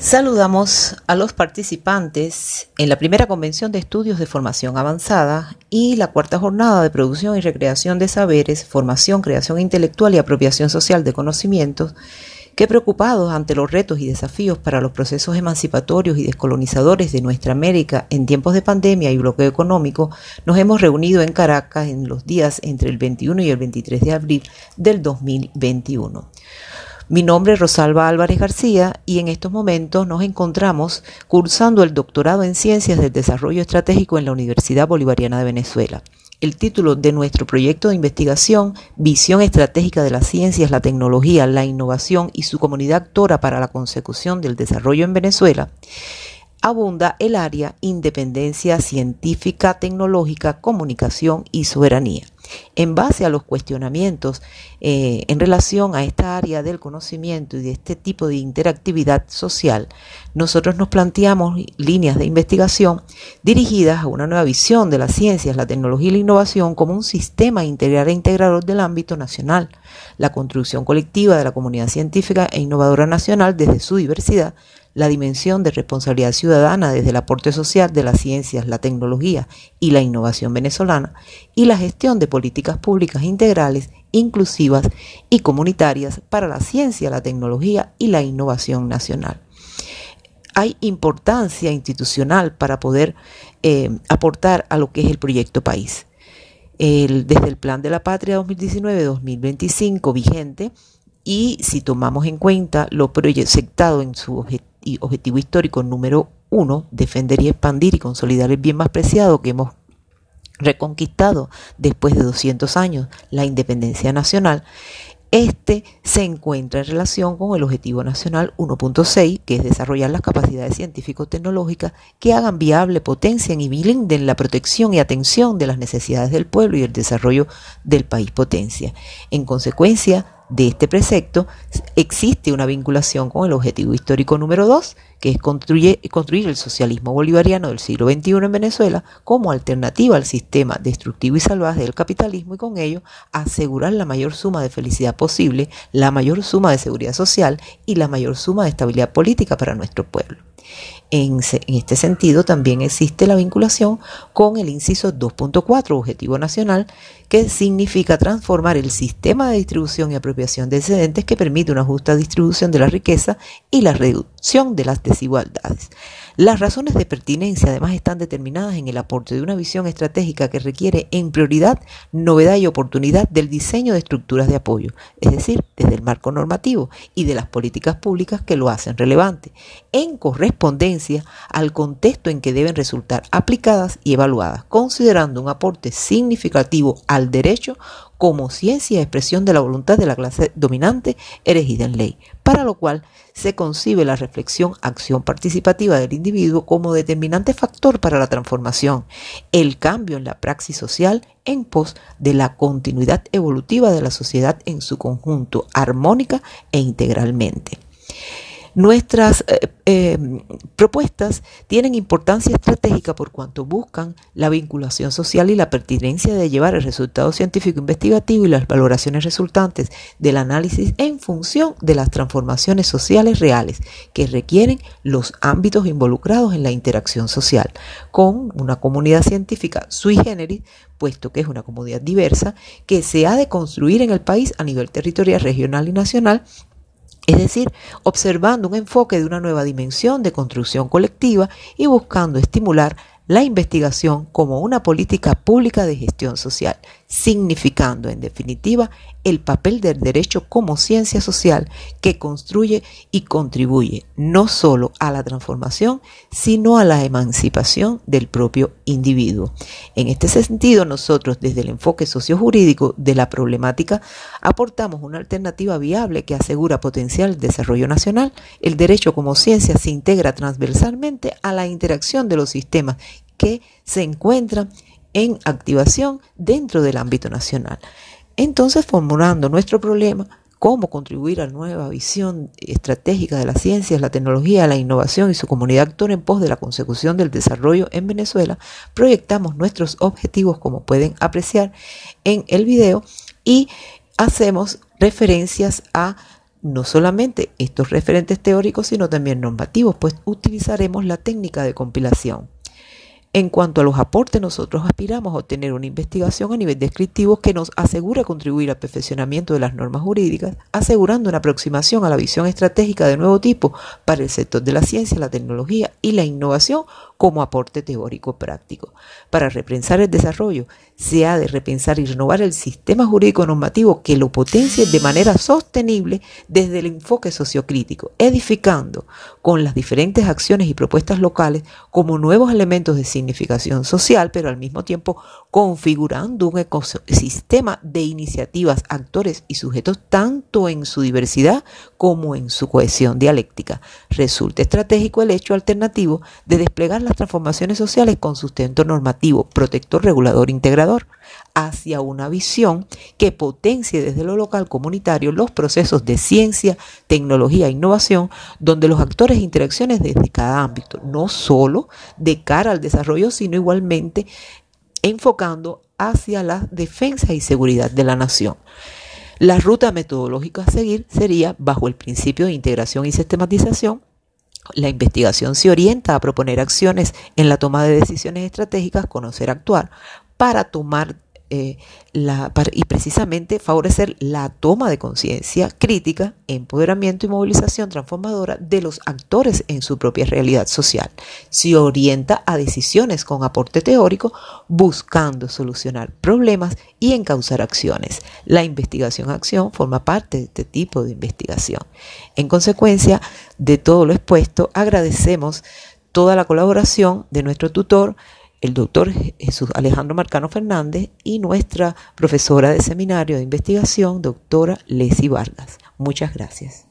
Saludamos a los participantes en la primera convención de estudios de formación avanzada y la cuarta jornada de producción y recreación de saberes, formación, creación intelectual y apropiación social de conocimientos, que preocupados ante los retos y desafíos para los procesos emancipatorios y descolonizadores de nuestra América en tiempos de pandemia y bloqueo económico, nos hemos reunido en Caracas en los días entre el 21 y el 23 de abril del 2021. Mi nombre es Rosalba Álvarez García y en estos momentos nos encontramos cursando el doctorado en Ciencias del Desarrollo Estratégico en la Universidad Bolivariana de Venezuela. El título de nuestro proyecto de investigación, Visión Estratégica de las Ciencias, la Tecnología, la Innovación y su comunidad actora para la consecución del desarrollo en Venezuela, abunda el área independencia científica, tecnológica, comunicación y soberanía. En base a los cuestionamientos eh, en relación a esta área del conocimiento y de este tipo de interactividad social, nosotros nos planteamos líneas de investigación dirigidas a una nueva visión de las ciencias, la tecnología y la innovación como un sistema integral e integrador del ámbito nacional, la construcción colectiva de la comunidad científica e innovadora nacional desde su diversidad, la dimensión de responsabilidad ciudadana desde el aporte social de las ciencias, la tecnología y la innovación venezolana y la gestión de políticas públicas integrales, inclusivas y comunitarias para la ciencia, la tecnología y la innovación nacional. Hay importancia institucional para poder eh, aportar a lo que es el proyecto país. desde el Plan de la Patria 2019-2025 vigente, y si tomamos en cuenta lo proyectado en su y objetivo histórico número uno, defender y expandir y consolidar el bien más preciado que hemos reconquistado después de 200 años, la independencia nacional, este se encuentra en relación con el Objetivo Nacional 1.6, que es desarrollar las capacidades científico-tecnológicas que hagan viable, potencien y blinden la protección y atención de las necesidades del pueblo y el desarrollo del país potencia. En consecuencia, de este precepto existe una vinculación con el objetivo histórico número dos, que es construir el socialismo bolivariano del siglo XXI en Venezuela como alternativa al sistema destructivo y salvaje del capitalismo y con ello asegurar la mayor suma de felicidad posible, la mayor suma de seguridad social y la mayor suma de estabilidad política para nuestro pueblo. En, este sentido, también existe la vinculación con el inciso 2.4, Objetivo Nacional, que significa transformar el sistema de distribución y apropiación de excedentes que permite una justa distribución de la riqueza y la reducción de las desigualdades. Las razones de pertinencia además están determinadas en el aporte de una visión estratégica que requiere en prioridad novedad y oportunidad del diseño de estructuras de apoyo, es decir, desde el marco normativo y de las políticas públicas que lo hacen relevante, en correspondencia al contexto en que deben resultar aplicadas y evaluadas, considerando un aporte significativo al derecho como ciencia y expresión de la voluntad de la clase dominante erigida en ley, para lo cual se concibe la reflexión acción participativa del individuo como determinante factor para la transformación, el cambio en la praxis social en pos de la continuidad evolutiva de la sociedad en su conjunto, armónica e integralmente. Nuestras eh, eh, propuestas tienen importancia estratégica por cuanto buscan la vinculación social y la pertinencia de llevar el resultado científico investigativo y las valoraciones resultantes del análisis en función de las transformaciones sociales reales que requieren los ámbitos involucrados en la interacción social con una comunidad científica sui generis, puesto que es una comunidad diversa que se ha de construir en el país a nivel territorial, regional y nacional es decir, observando un enfoque de una nueva dimensión de construcción colectiva y buscando estimular la investigación como una política pública de gestión social, significando en definitiva el papel del derecho como ciencia social que construye y contribuye no solo a la transformación, sino a la emancipación del propio individuo. En este sentido, nosotros desde el enfoque sociojurídico de la problemática aportamos una alternativa viable que asegura potencial desarrollo nacional. El derecho como ciencia se integra transversalmente a la interacción de los sistemas que se encuentran en activación dentro del ámbito nacional. Entonces, formulando nuestro problema, cómo contribuir a la nueva visión estratégica de las ciencias, la tecnología, la innovación y su comunidad actor en pos de la consecución del desarrollo en Venezuela, proyectamos nuestros objetivos, como pueden apreciar en el video, y hacemos referencias a no solamente estos referentes teóricos, sino también normativos, pues utilizaremos la técnica de compilación. En cuanto a los aportes, nosotros aspiramos a obtener una investigación a nivel descriptivo que nos asegure contribuir al perfeccionamiento de las normas jurídicas, asegurando una aproximación a la visión estratégica de nuevo tipo para el sector de la ciencia, la tecnología y la innovación como aporte teórico práctico. Para repensar el desarrollo, se ha de repensar y renovar el sistema jurídico normativo que lo potencie de manera sostenible desde el enfoque sociocrítico, edificando con las diferentes acciones y propuestas locales como nuevos elementos de significación social, pero al mismo tiempo configurando un ecosistema de iniciativas, actores y sujetos tanto en su diversidad como en su cohesión dialéctica. Resulta estratégico el hecho alternativo de desplegar las transformaciones sociales con sustento normativo, protector, regulador, integrador, hacia una visión que potencie desde lo local comunitario los procesos de ciencia, tecnología e innovación, donde los actores e interacciones desde cada ámbito, no solo de cara al desarrollo, sino igualmente enfocando hacia la defensa y seguridad de la nación. La ruta metodológica a seguir sería bajo el principio de integración y sistematización, la investigación se orienta a proponer acciones en la toma de decisiones estratégicas, conocer, actuar, para tomar eh, y precisamente favorecer la toma de conciencia crítica, empoderamiento y movilización transformadora de los actores en su propia realidad social. Se orienta a decisiones con aporte teórico, buscando solucionar problemas y encauzar acciones. La investigación-acción forma parte de este tipo de investigación. En consecuencia de todo lo expuesto, agradecemos toda la colaboración de nuestro tutor, el doctor Jesús Alejandro Marcano Fernández y nuestra profesora de seminario de investigación, doctora Leslie Vargas. Muchas gracias.